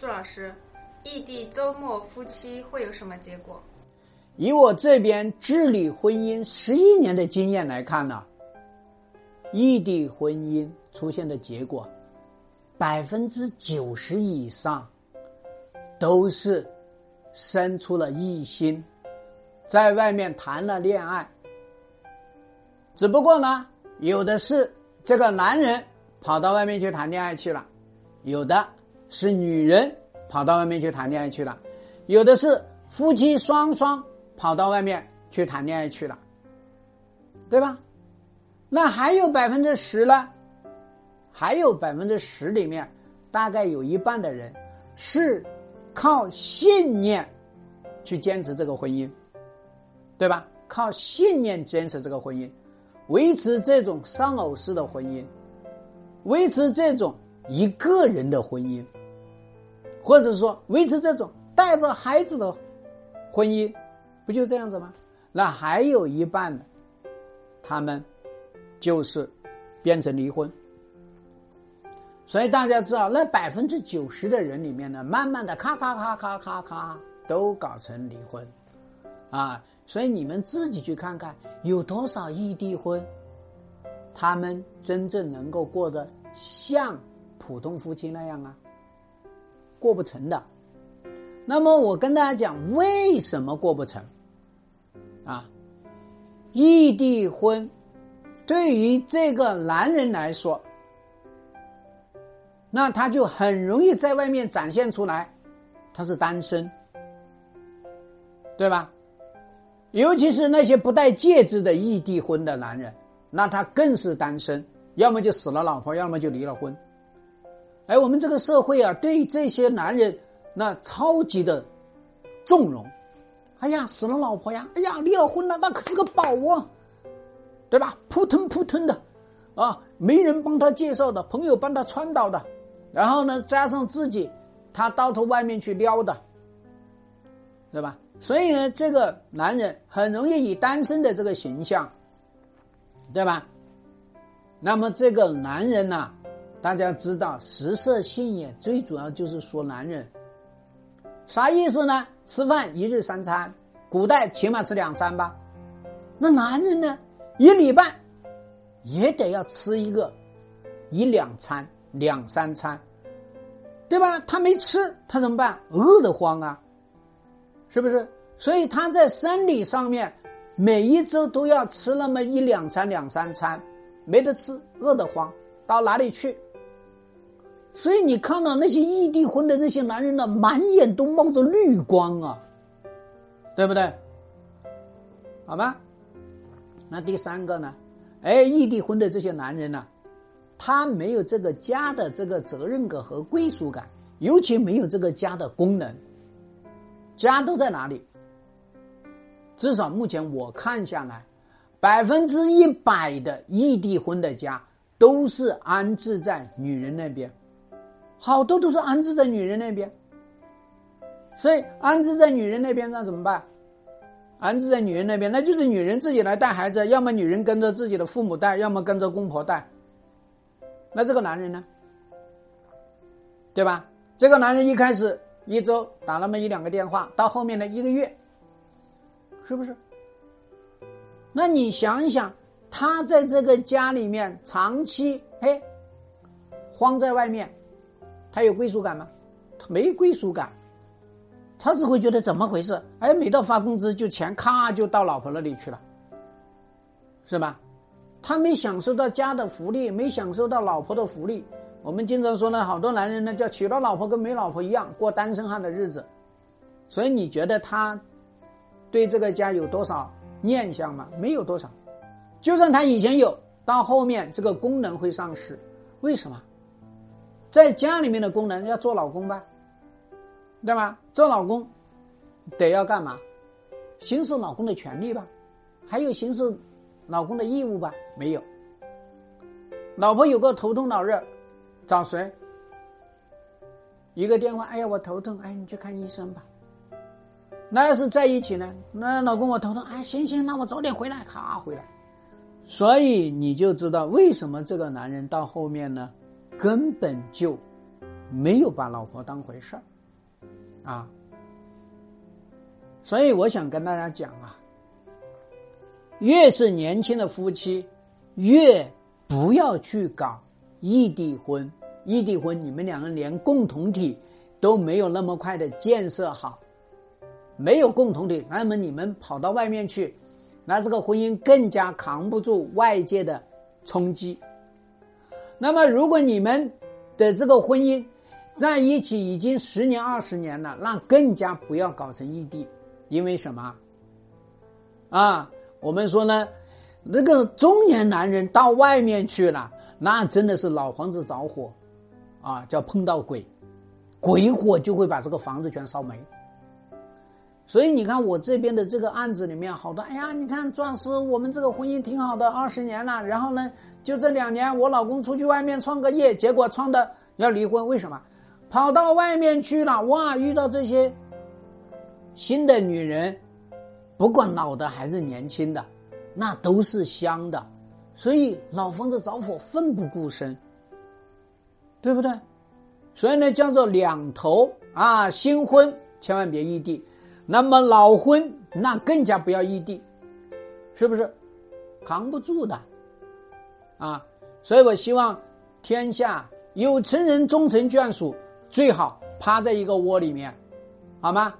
朱老师，异地周末夫妻会有什么结果？以我这边治理婚姻十一年的经验来看呢，异地婚姻出现的结果，百分之九十以上都是生出了异心，在外面谈了恋爱。只不过呢，有的是这个男人跑到外面去谈恋爱去了，有的。是女人跑到外面去谈恋爱去了，有的是夫妻双双跑到外面去谈恋爱去了，对吧？那还有百分之十呢？还有百分之十里面，大概有一半的人是靠信念去坚持这个婚姻，对吧？靠信念坚持这个婚姻，维持这种丧偶式的婚姻，维持这种一个人的婚姻。或者说维持这种带着孩子的婚姻，不就这样子吗？那还有一半的，他们就是变成离婚。所以大家知道，那百分之九十的人里面呢，慢慢的咔咔咔咔咔咔都搞成离婚，啊！所以你们自己去看看，有多少异地婚，他们真正能够过得像普通夫妻那样啊？过不成的，那么我跟大家讲，为什么过不成？啊，异地婚对于这个男人来说，那他就很容易在外面展现出来，他是单身，对吧？尤其是那些不戴戒指的异地婚的男人，那他更是单身，要么就死了老婆，要么就离了婚。哎，我们这个社会啊，对这些男人那超级的纵容。哎呀，死了老婆呀！哎呀，离了婚了，那可是个宝啊，对吧？扑腾扑腾的，啊，没人帮他介绍的，朋友帮他穿导的，然后呢，加上自己，他到头外面去撩的，对吧？所以呢，这个男人很容易以单身的这个形象，对吧？那么这个男人呢？大家知道食色性也，最主要就是说男人，啥意思呢？吃饭一日三餐，古代起码吃两餐吧。那男人呢，一礼拜也得要吃一个一两餐、两三餐，对吧？他没吃，他怎么办？饿得慌啊，是不是？所以他在生理上面，每一周都要吃那么一两餐、两三餐，没得吃，饿得慌，到哪里去？所以你看到那些异地婚的那些男人呢，满眼都冒着绿光啊，对不对？好吧？那第三个呢？哎，异地婚的这些男人呢，他没有这个家的这个责任感和归属感，尤其没有这个家的功能。家都在哪里？至少目前我看下来，百分之一百的异地婚的家都是安置在女人那边。好多都是安置在女人那边，所以安置在女人那边那怎么办？安置在女人那边，那就是女人自己来带孩子，要么女人跟着自己的父母带，要么跟着公婆带。那这个男人呢？对吧？这个男人一开始一周打那么一两个电话，到后面的一个月，是不是？那你想一想，他在这个家里面长期嘿，荒在外面。他有归属感吗？他没归属感，他只会觉得怎么回事？哎，每到发工资就钱咔就到老婆那里去了，是吧？他没享受到家的福利，没享受到老婆的福利。我们经常说呢，好多男人呢叫娶了老婆跟没老婆一样过单身汉的日子。所以你觉得他对这个家有多少念想吗？没有多少。就算他以前有，到后面这个功能会丧失。为什么？在家里面的功能要做老公吧，对吧？做老公得要干嘛？行使老公的权利吧，还有行使老公的义务吧？没有。老婆有个头痛脑热，找谁？一个电话，哎呀，我头痛，哎，你去看医生吧。那要是在一起呢？那老公我头痛，哎，行行，那我早点回来，咔回来。所以你就知道为什么这个男人到后面呢？根本就没有把老婆当回事儿，啊。所以我想跟大家讲啊，越是年轻的夫妻，越不要去搞异地婚。异地婚，你们两个连共同体都没有那么快的建设好，没有共同体，那么你们跑到外面去，那这个婚姻更加扛不住外界的冲击。那么，如果你们的这个婚姻在一起已经十年、二十年了，那更加不要搞成异地。因为什么？啊，我们说呢，那个中年男人到外面去了，那真的是老房子着火，啊，叫碰到鬼，鬼火就会把这个房子全烧没。所以你看我这边的这个案子里面，好多，哎呀，你看壮师，我们这个婚姻挺好的，二十年了，然后呢，就这两年，我老公出去外面创个业，结果创的要离婚，为什么？跑到外面去了，哇，遇到这些。新的女人，不管老的还是年轻的，那都是香的，所以老房子着火奋不顾身，对不对？所以呢，叫做两头啊，新婚千万别异地，那么老婚那更加不要异地，是不是？扛不住的啊！所以我希望天下有情人终成眷属，最好趴在一个窝里面，好吗？